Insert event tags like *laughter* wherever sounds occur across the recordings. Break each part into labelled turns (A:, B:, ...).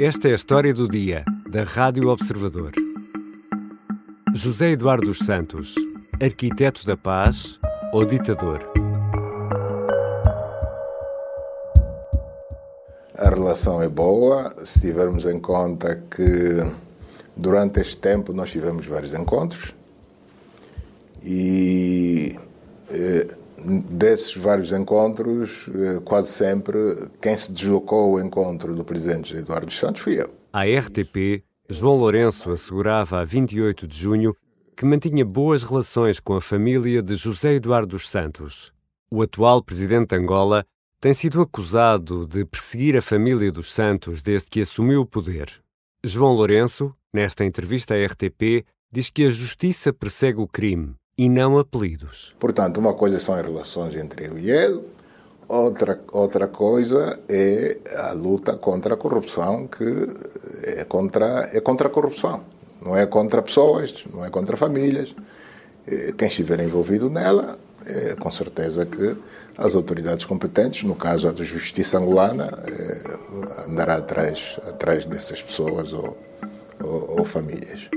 A: Esta é a história do dia, da Rádio Observador. José Eduardo dos Santos, arquiteto da paz ou ditador?
B: A relação é boa, se tivermos em conta que durante este tempo nós tivemos vários encontros e desses vários encontros, eh, quase sempre, quem se deslocou ao encontro do presidente Eduardo Santos fui eu.
A: À RTP, João Lourenço assegurava a 28 de junho que mantinha boas relações com a família de José Eduardo dos Santos. O atual presidente de Angola tem sido acusado de perseguir a família dos Santos desde que assumiu o poder. João Lourenço, nesta entrevista à RTP, diz que a justiça persegue o crime e não apelidos.
B: Portanto, uma coisa são as relações entre eu e ele, outra, outra coisa é a luta contra a corrupção, que é contra, é contra a corrupção. Não é contra pessoas, não é contra famílias. Quem estiver envolvido nela, é, com certeza que as autoridades competentes, no caso a da Justiça angolana, é, andará atrás, atrás dessas pessoas ou, ou, ou famílias.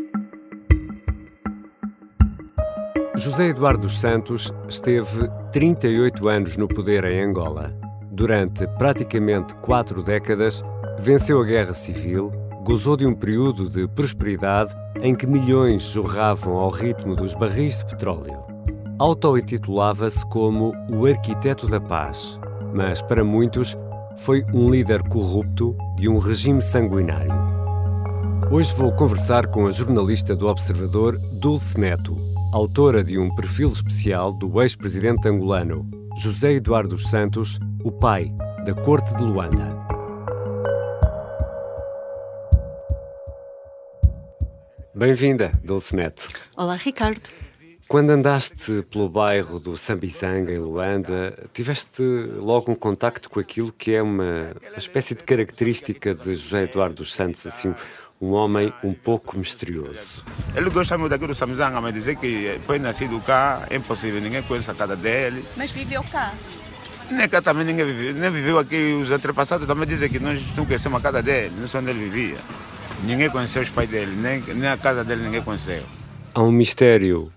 A: José Eduardo dos Santos esteve 38 anos no poder em Angola. Durante praticamente quatro décadas, venceu a guerra civil, gozou de um período de prosperidade em que milhões jorravam ao ritmo dos barris de petróleo. Auto-intitulava-se como o arquiteto da paz, mas para muitos foi um líder corrupto de um regime sanguinário. Hoje vou conversar com a jornalista do Observador, Dulce Neto, autora de um perfil especial do ex-presidente angolano, José Eduardo dos Santos, o pai da Corte de Luanda. Bem-vinda, Dulce Neto.
C: Olá, Ricardo.
A: Quando andaste pelo bairro do Sambizanga, em Luanda, tiveste logo um contacto com aquilo que é uma, uma espécie de característica de José Eduardo dos Santos, assim, um homem um pouco misterioso.
D: Ele gosta muito daqui do Samizanga, mas dizer que foi nascido cá, é impossível, ninguém conhece a casa dele.
C: Mas viveu cá?
D: Nem cá também ninguém viveu, nem viveu aqui, os antepassados também dizem que nós não conhecemos a casa dele, não sei onde ele vivia. Ninguém conheceu os pais dele, nem, nem a casa dele ninguém conheceu.
A: Há um mistério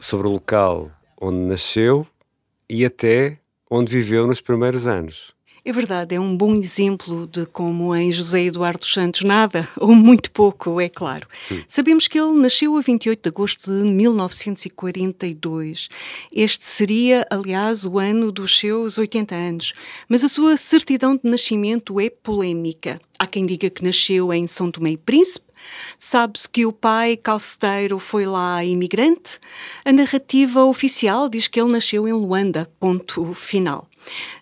A: sobre o local onde nasceu e até onde viveu nos primeiros anos.
C: É verdade, é um bom exemplo de como em José Eduardo Santos nada, *laughs* ou muito pouco, é claro. Sim. Sabemos que ele nasceu a 28 de agosto de 1942. Este seria, aliás, o ano dos seus 80 anos. Mas a sua certidão de nascimento é polémica. Há quem diga que nasceu em São Tomé e Príncipe, Sabe-se que o pai, calceteiro, foi lá imigrante. A narrativa oficial diz que ele nasceu em Luanda, ponto final.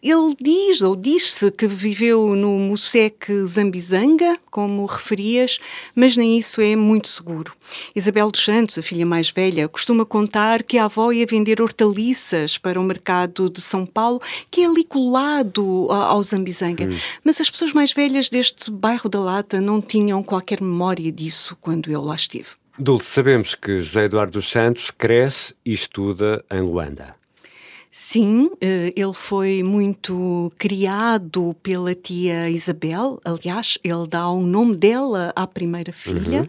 C: Ele diz, ou diz-se, que viveu no Musek Zambizanga, como referias, mas nem isso é muito seguro. Isabel dos Santos, a filha mais velha, costuma contar que a avó ia vender hortaliças para o mercado de São Paulo, que é ali colado ao Zambizanga. Hum. Mas as pessoas mais velhas deste bairro da Lata não tinham qualquer memória disso quando eu lá estive.
A: Dulce, sabemos que José Eduardo dos Santos cresce e estuda em Luanda.
C: Sim, eh, ele foi muito criado pela tia Isabel. Aliás, ele dá o nome dela à primeira filha,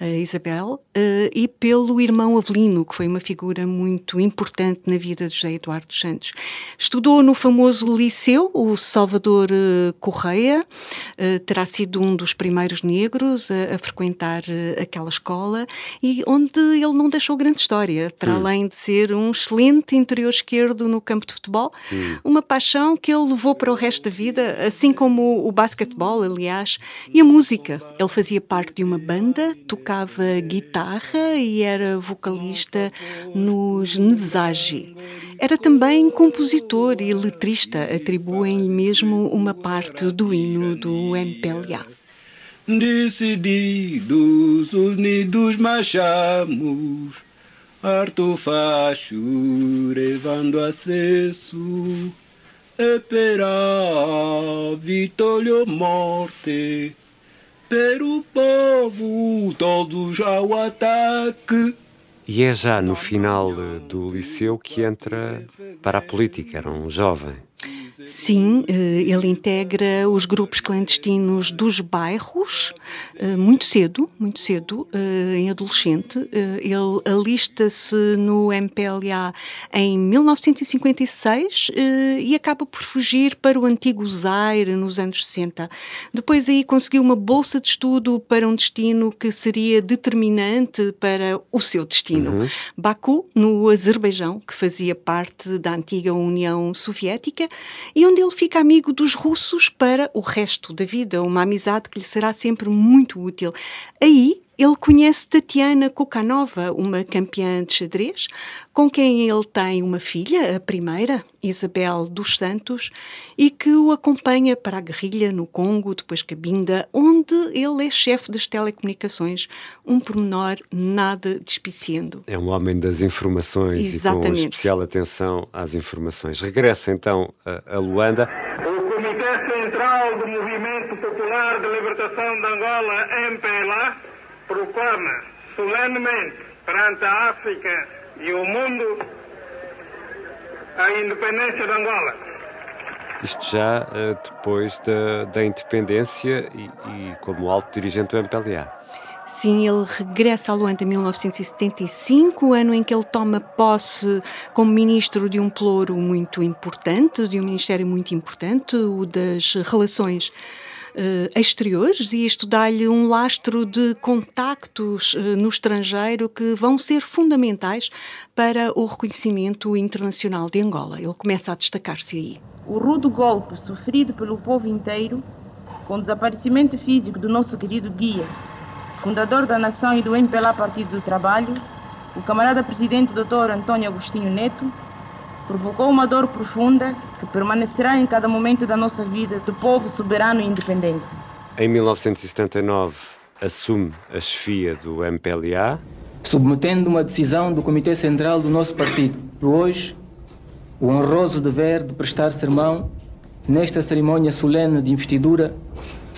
C: uhum. Isabel, eh, e pelo irmão Avelino, que foi uma figura muito importante na vida de José Eduardo dos Santos. Estudou no famoso liceu, o Salvador eh, Correia, terá sido um dos primeiros negros a, a frequentar aquela escola e onde ele não deixou grande história, para uhum. além de ser um excelente interior esquerdo no campo de futebol, hum. uma paixão que ele levou para o resto da vida, assim como o basquetebol, aliás, e a música. Ele fazia parte de uma banda, tocava guitarra e era vocalista nos Nesagi. Era também compositor e letrista, atribuem-lhe mesmo uma parte do hino do MPLA.
E: Decididos, unidos marchamos Arto facho levando acesso e per vittorio morte per o povo todos ao ataque
A: e é já no final do liceu que entra para a política, era um jovem.
C: Sim, eh, ele integra os grupos clandestinos dos bairros eh, muito cedo, muito cedo, eh, em adolescente. Ele alista-se no MPLA em 1956 e acaba por fugir para o antigo Zaire nos anos 60. Depois aí conseguiu uma bolsa de estudo para um destino que seria determinante para o seu destino. Uhum. Baku, no Azerbaijão, que fazia parte da antiga União Soviética e onde ele fica amigo dos russos para o resto da vida, uma amizade que lhe será sempre muito útil. Aí ele conhece Tatiana Kukanova, uma campeã de xadrez, com quem ele tem uma filha, a primeira, Isabel dos Santos, e que o acompanha para a guerrilha no Congo, depois Cabinda, onde ele é chefe das telecomunicações, um pormenor nada despiciendo.
A: É um homem das informações Exatamente. e com especial atenção às informações. Regressa então a Luanda.
F: O Comitê Central do Movimento Popular de Libertação de Angola, MPLA, proclama solenemente perante a África e o mundo a independência de Angola.
A: Isto já uh, depois da, da independência e, e, como alto dirigente do MPLA.
C: Sim, ele regressa a Luanda em 1975, ano em que ele toma posse como ministro de um ploro muito importante, de um ministério muito importante, o das relações uh, exteriores e isto dá-lhe um lastro de contactos uh, no estrangeiro que vão ser fundamentais para o reconhecimento internacional de Angola. Ele começa a destacar-se aí.
G: O rude golpe sofrido pelo povo inteiro, com o desaparecimento físico do nosso querido guia, fundador da nação e do MPLA Partido do Trabalho, o camarada presidente Dr. Antônio Agostinho Neto, provocou uma dor profunda que permanecerá em cada momento da nossa vida do povo soberano e independente.
A: Em 1979, assume a chefia do MPLA.
H: Submetendo uma decisão do Comitê Central do nosso partido, hoje, o honroso dever de prestar sermão nesta cerimônia solene de investidura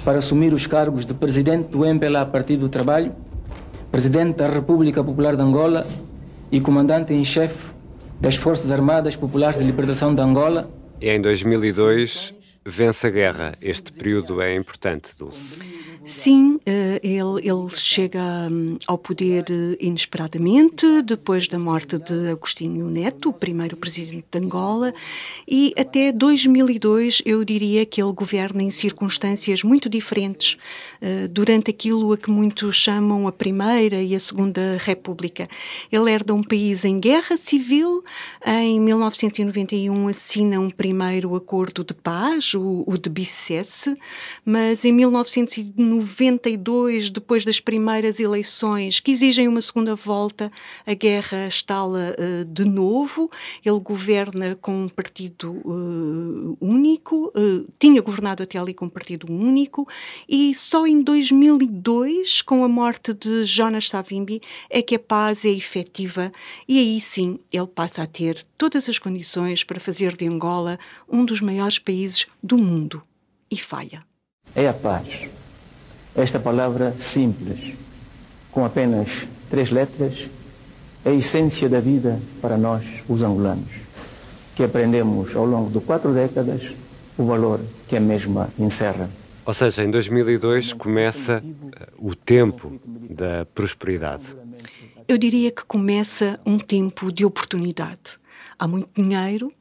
H: para assumir os cargos de presidente do MPLA Partido do Trabalho, presidente da República Popular de Angola e comandante em chefe das Forças Armadas Populares de Libertação de Angola.
A: E em 2002 vence a guerra. Este período é importante, Dulce.
C: Sim, eh, ele, ele chega hum, ao poder eh, inesperadamente, depois da morte de Agostinho Neto, o primeiro presidente de Angola, e até 2002 eu diria que ele governa em circunstâncias muito diferentes, eh, durante aquilo a que muitos chamam a Primeira e a Segunda República. Ele herda um país em guerra civil, em 1991 assina um primeiro acordo de paz, o, o de Bicesse, mas em 1990 92, depois das primeiras eleições, que exigem uma segunda volta, a guerra estala uh, de novo. Ele governa com um partido uh, único, uh, tinha governado até ali com um partido único, e só em 2002, com a morte de Jonas Savimbi, é que a paz é efetiva e aí sim ele passa a ter todas as condições para fazer de Angola um dos maiores países do mundo. E falha.
H: É a paz esta palavra simples, com apenas três letras, é a essência da vida para nós, os angolanos, que aprendemos ao longo de quatro décadas o valor que a mesma encerra.
A: Ou seja, em 2002 começa eh, o tempo da prosperidade.
C: Eu diria que começa um tempo de oportunidade. Há muito dinheiro,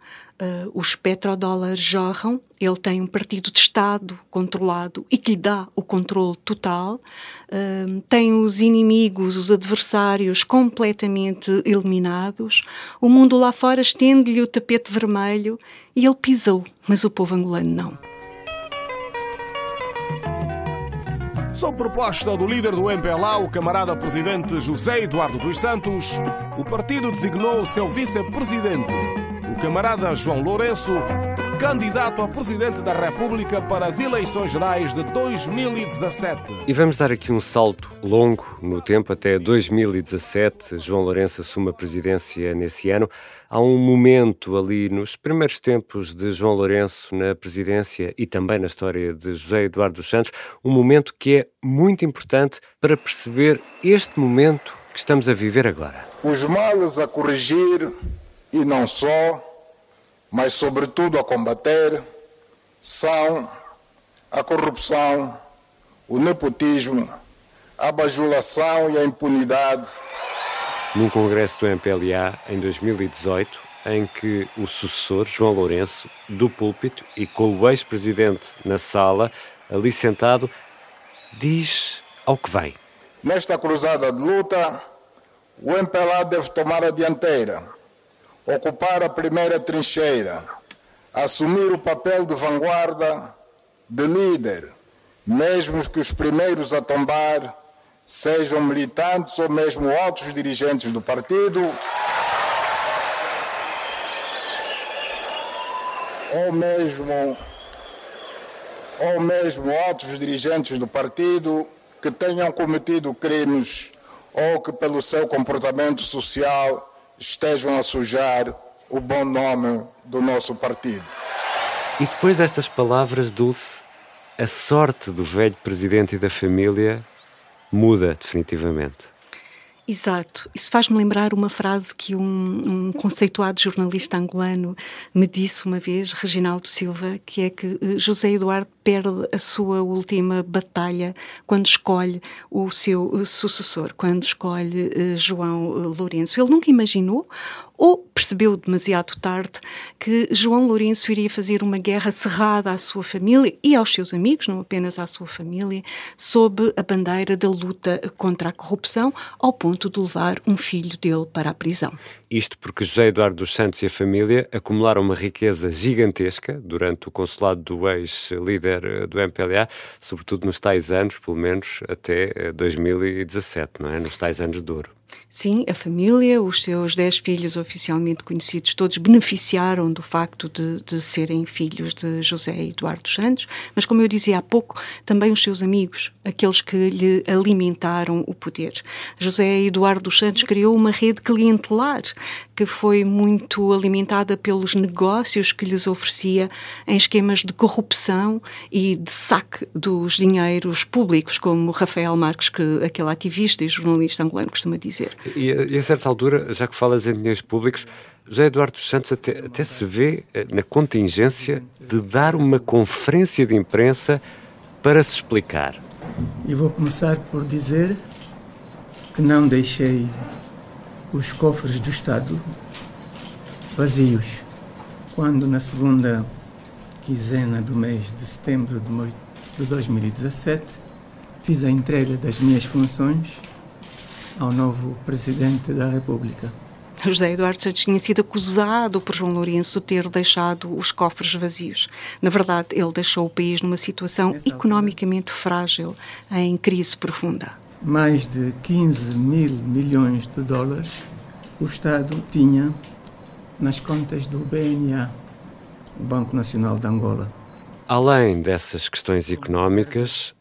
C: uh, os petrodólares jorram, ele tem um partido de Estado controlado e que lhe dá o controle total, uh, tem os inimigos, os adversários completamente eliminados, o mundo lá fora estende-lhe o tapete vermelho e ele pisou, mas o povo angolano não.
I: Sob proposta do líder do MPLA, o camarada presidente José Eduardo dos Santos, o partido designou seu vice-presidente, o camarada João Lourenço, candidato a presidente da República para as eleições gerais de 2017.
A: E vamos dar aqui um salto longo no tempo, até 2017. João Lourenço assume a presidência nesse ano. Há um momento ali nos primeiros tempos de João Lourenço na presidência e também na história de José Eduardo dos Santos, um momento que é muito importante para perceber este momento que estamos a viver agora.
B: Os males a corrigir e não só mas sobretudo a combater, são a corrupção, o nepotismo, a bajulação e a impunidade.
A: Num congresso do MPLA em 2018, em que o sucessor, João Lourenço, do púlpito e com o ex-presidente na sala, ali sentado, diz ao que vem.
B: Nesta cruzada de luta, o MPLA deve tomar a dianteira, ocupar a primeira trincheira, assumir o papel de vanguarda, de líder, mesmo que os primeiros a tombar sejam militantes ou mesmo outros dirigentes do partido, ou mesmo ou mesmo outros dirigentes do partido que tenham cometido crimes ou que pelo seu comportamento social estejam a sujar o bom nome do nosso partido.
A: E depois destas palavras, Dulce, a sorte do velho presidente e da família muda definitivamente.
C: Exato. Isso faz-me lembrar uma frase que um, um, conceituado jornalista angolano me disse uma vez, Reginaldo Silva, que é que eh, José Eduardo perde a sua última batalha quando escolhe o seu eh, sucessor, quando escolhe uh, João Lourenço. Ele nunca imaginou ou percebeu demasiado tarde que João Lourenço iria fazer uma guerra cerrada à sua família e aos seus amigos, não apenas à sua família, sob a bandeira da luta contra a corrupção, ao ponto de levar um filho dele para a prisão.
A: Isto porque José Eduardo dos Santos e a família acumularam uma riqueza gigantesca durante o consulado do ex-líder eh, do MPLA, sobretudo nos tais anos, pelo menos até 2017, eh, não é? Nos tais anos de ouro.
C: Sim, a família, os seus dez filhos oficialmente conhecidos, todos beneficiaram do facto de, de, serem filhos de José Eduardo Santos, mas como eu dizia há pouco, também os seus amigos, aqueles que lhe alimentaram o poder. José Eduardo Santos criou uma rede clientelar que foi muito alimentada pelos negócios que lhes oferecia em esquemas de corrupção e de saque dos dinheiros públicos, como Rafael Marques, que aquele ativista e jornalista angolano costuma dizer.
A: E, e a certa altura, já que falas em dinheiros públicos, José Eduardo dos Santos até, até se vê eh, na contingência de dar uma conferência de imprensa para se explicar.
J: E vou começar por dizer que não deixei os cofres do Estado vazios quando na segunda quinzena do mês de setembro de 2017 fiz a entrega das minhas funções ao novo Presidente da República.
C: José Eduardo Santos tinha sido acusado por João Lourenço de ter deixado os cofres vazios. Na verdade, ele deixou o país numa situação economicamente frágil, em crise profunda.
J: Mais de 15 mil milhões de dólares o Estado tinha nas contas do BNA, o Banco Nacional de Angola.
A: Além dessas questões económicas,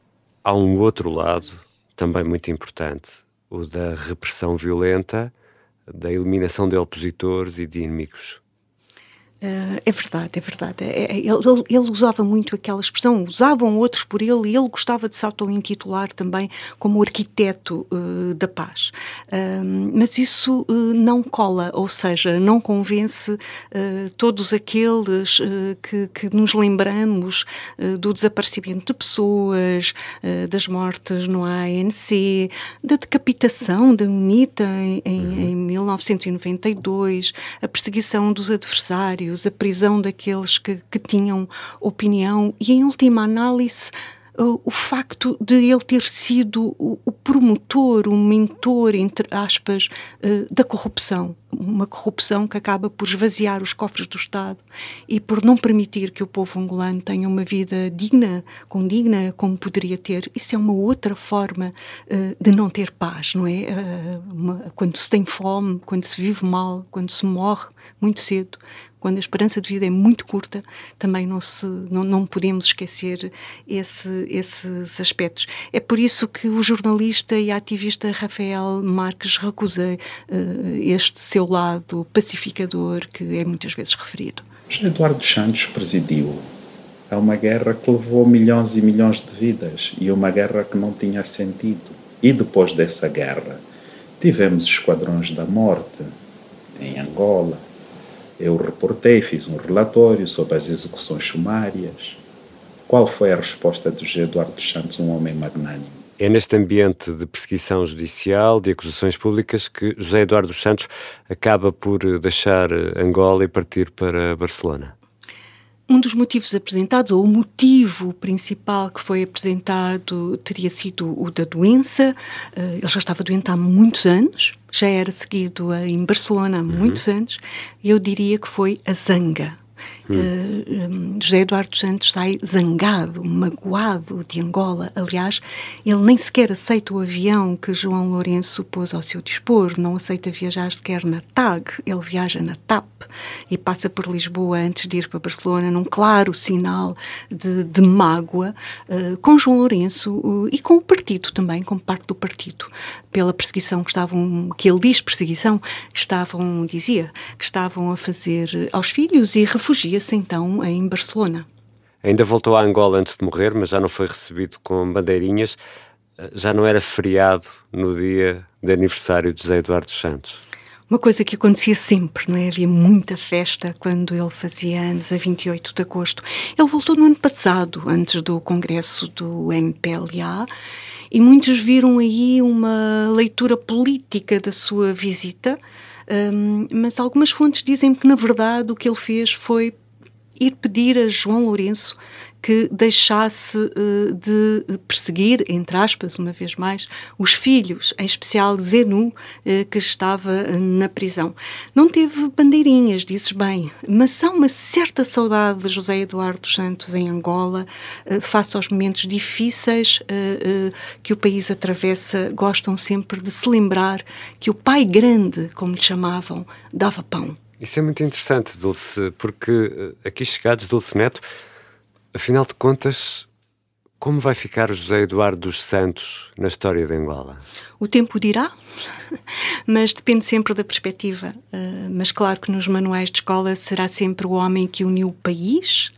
A: há um outro lado também muito importante o da repressão violenta, da eliminação de opositores e de inimigos.
C: Uh, é verdade, é verdade. É, é, ele, ele, usava muito aquela expressão, usavam outros por ele e ele gostava de se auto-intitular também como arquiteto uh, da paz. Uh, mas isso não cola, ou seja, não convence todos aqueles que, que, nos lembramos do desaparecimento de pessoas, das mortes no ANC, da decapitação da UNITA em, em, em 1992, a perseguição dos adversários a prisão daqueles que, que tinham opinião e, em última análise, o, facto de ele ter sido o, promotor, o mentor, entre aspas, uh, da corrupção. Uma corrupção que acaba por esvaziar os cofres do Estado e por não permitir que o povo angolano tenha uma vida digna, condigna, como poderia ter. Isso é uma outra forma uh, de não ter paz, não é? Uma, quando se tem fome, quando se vive mal, quando se morre muito cedo, quando a esperança de vida é muito curta, também não, se, não, não podemos esquecer esse, esses aspectos. É por isso que o jornalista e ativista Rafael Marques recusa uh, este seu lado pacificador que é muitas vezes referido.
K: Eduardo Santos presidiu a uma guerra que levou milhões e milhões de vidas e uma guerra que não tinha sentido. E depois dessa guerra, tivemos esquadrões da morte em Angola, eu reportei, fiz um relatório sobre as execuções sumárias. Qual foi a resposta de José Eduardo Santos, um homem magnânimo?
A: É neste ambiente de perseguição judicial, de acusações públicas, que José Eduardo Santos acaba por deixar Angola e partir para Barcelona.
C: Um dos motivos apresentados, ou o motivo principal que foi apresentado, teria sido o da doença. Eh, ele já estava doente há muitos anos, já era seguido em Barcelona há uhum. muitos anos. Eu diria que foi a zanga. Hum. Uh, José Eduardo Santos sai zangado, magoado de Angola. Aliás, ele nem sequer aceita o avião que João Lourenço pôs ao seu dispor, não aceita viajar sequer na TAG, ele viaja na TAP e passa por Lisboa antes de ir para Barcelona, num claro sinal de, de mágoa uh, com João Lourenço uh, e com o partido também, como parte do partido, pela perseguição que estavam, que ele diz perseguição, estavam, dizia, que estavam a fazer aos filhos e refugia-se então em Barcelona.
A: Ainda voltou a Angola antes de morrer, mas já não foi recebido com bandeirinhas. Já não era feriado no dia de aniversário de José Eduardo Santos.
C: Uma coisa que acontecia sempre, não é? Havia muita festa quando ele fazia anos, a 28 de agosto. Ele voltou no ano passado, antes do congresso do MPLA, e muitos viram aí uma leitura política da sua visita um, mas algumas fontes dizem que, na verdade, o que ele fez foi ir pedir a João Lourenço que deixasse uh, de perseguir, entre aspas, uma vez mais, os filhos, em especial Zenu, uh, que estava na prisão. Não teve bandeirinhas, dizes bem, mas há uma certa saudade de José Eduardo Santos em Angola, uh, face aos momentos difíceis que o país atravessa. Gostam sempre de se lembrar que o pai grande, como lhe chamavam, dava pão.
A: Isso é muito interessante, Dulce, porque aqui chegados, Dulce Neto, Afinal de contas, como vai ficar José Eduardo dos Santos na história de Angola?
C: O tempo dirá, *laughs* mas depende sempre da perspectiva. Uh, mas claro que nos manuais de escola será sempre o homem que uniu o país,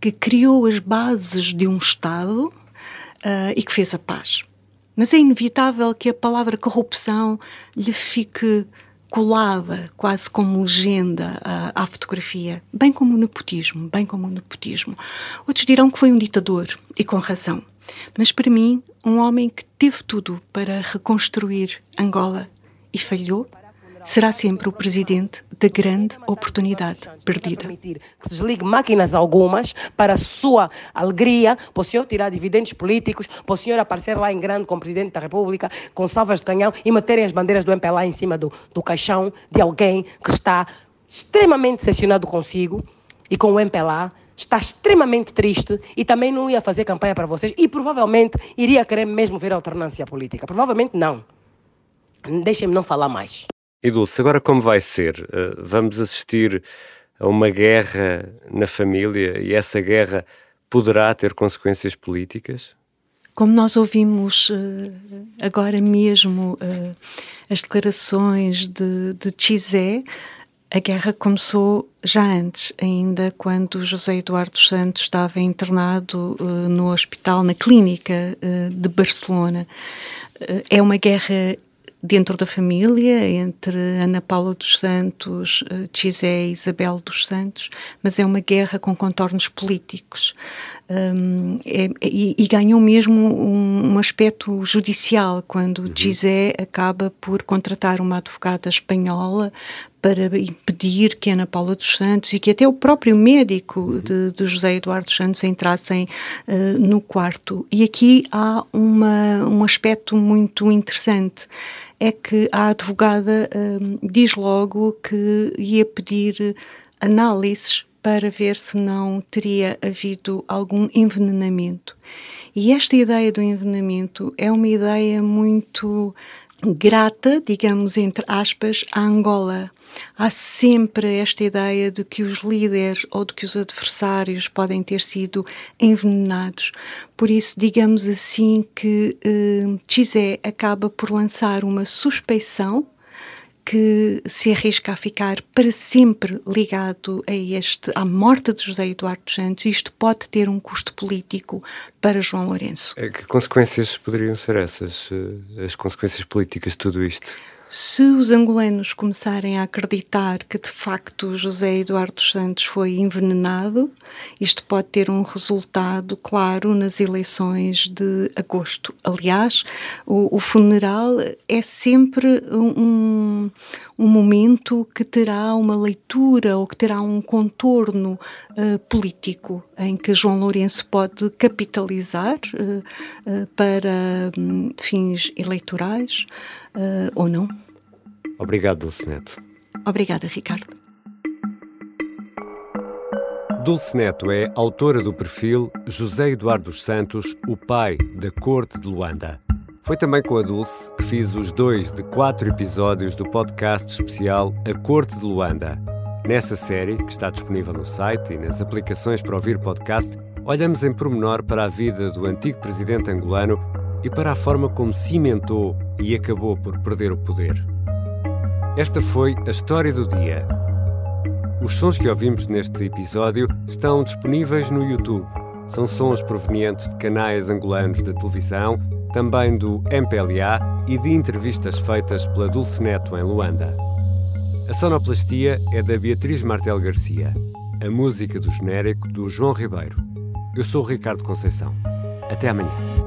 C: que criou as bases de um Estado uh, e que fez a paz. Mas é inevitável que a palavra corrupção lhe fique colada quase como legenda à, à, fotografia, bem como o nepotismo, bem como o nepotismo. Outros dirão que foi um ditador, e com razão. Mas para mim, um homem que teve tudo para reconstruir Angola e falhou, será sempre o presidente da grande oportunidade perdida.
L: Que se desligue máquinas algumas para a sua alegria, para o senhor tirar dividendos políticos, para o senhor aparecer lá em grande como presidente da República, com salvas de canhão e meterem as bandeiras do MPLA em cima do, do caixão de alguém que está extremamente decepcionado consigo e com o MPLA está extremamente triste e também não ia fazer campanha para vocês e provavelmente iria querer mesmo ver alternância política. Provavelmente não. Deixem-me não falar mais.
A: E Dulce, agora como vai ser? Eh, vamos assistir a uma guerra na família e essa guerra poderá ter consequências políticas?
C: Como nós ouvimos uh, agora mesmo uh, as declarações de, de Chizé, a guerra começou já antes, ainda quando José Eduardo Santos estava internado uh, no hospital, na clínica de Barcelona. é uma guerra dentro da família, entre Ana Paula dos Santos, Gisé eh, e Isabel dos Santos, mas é uma guerra com contornos políticos. Um, é, e, e, ganhou mesmo um, um, aspecto judicial, quando uhum. Gisé acaba por contratar uma advogada espanhola para impedir que Ana Paula dos Santos e que até o próprio médico uhum. de, de José Eduardo Santos entrassem uh, no quarto. E aqui há uma, um aspecto muito interessante é que a advogada hum, diz logo que ia pedir análises para ver se não teria havido algum envenenamento. E esta ideia do envenenamento é uma ideia muito grata, digamos, entre aspas, à Angola. Há sempre esta ideia de que os líderes ou de que os adversários podem ter sido envenenados. Por isso, digamos assim, que eh, Chizé acaba por lançar uma suspeição que se arrisca a ficar para sempre ligado a este, à morte de José Eduardo Santos, isto pode ter um custo político para João Lourenço.
A: Que consequências poderiam ser essas, eh, as consequências políticas de tudo isto?
C: Se os angolanos começarem a acreditar que de facto José Eduardo Santos foi envenenado, isto pode ter um resultado claro nas eleições de agosto. Aliás, o, o funeral é sempre um, um momento que terá uma leitura ou que terá um contorno uh, político em que João Lourenço pode capitalizar uh, uh, para um, fins eleitorais ou não.
A: Obrigado, Dulce Neto.
C: Obrigada, Ricardo.
A: Dulce Neto é autora do perfil José Eduardo dos Santos, o pai da corte de Luanda. Foi também com a Dulce que fiz os dois de quatro episódios do podcast especial A Corte de Luanda. Nessa série, que está disponível no site e nas aplicações para ouvir podcast, olhamos em pormenor para a vida do antigo presidente angolano e para a forma como cimentou e acabou por perder o poder. Esta foi a história do dia. Os sons que ouvimos neste episódio estão disponíveis no YouTube. São sons provenientes de canais angolanos de televisão, também do MPLA e de entrevistas feitas pela Dulce Neto em Luanda. A sonoplastia é da Beatriz Martel Garcia. A música do genérico do João Ribeiro. Eu sou o Ricardo Conceição. Até amanhã.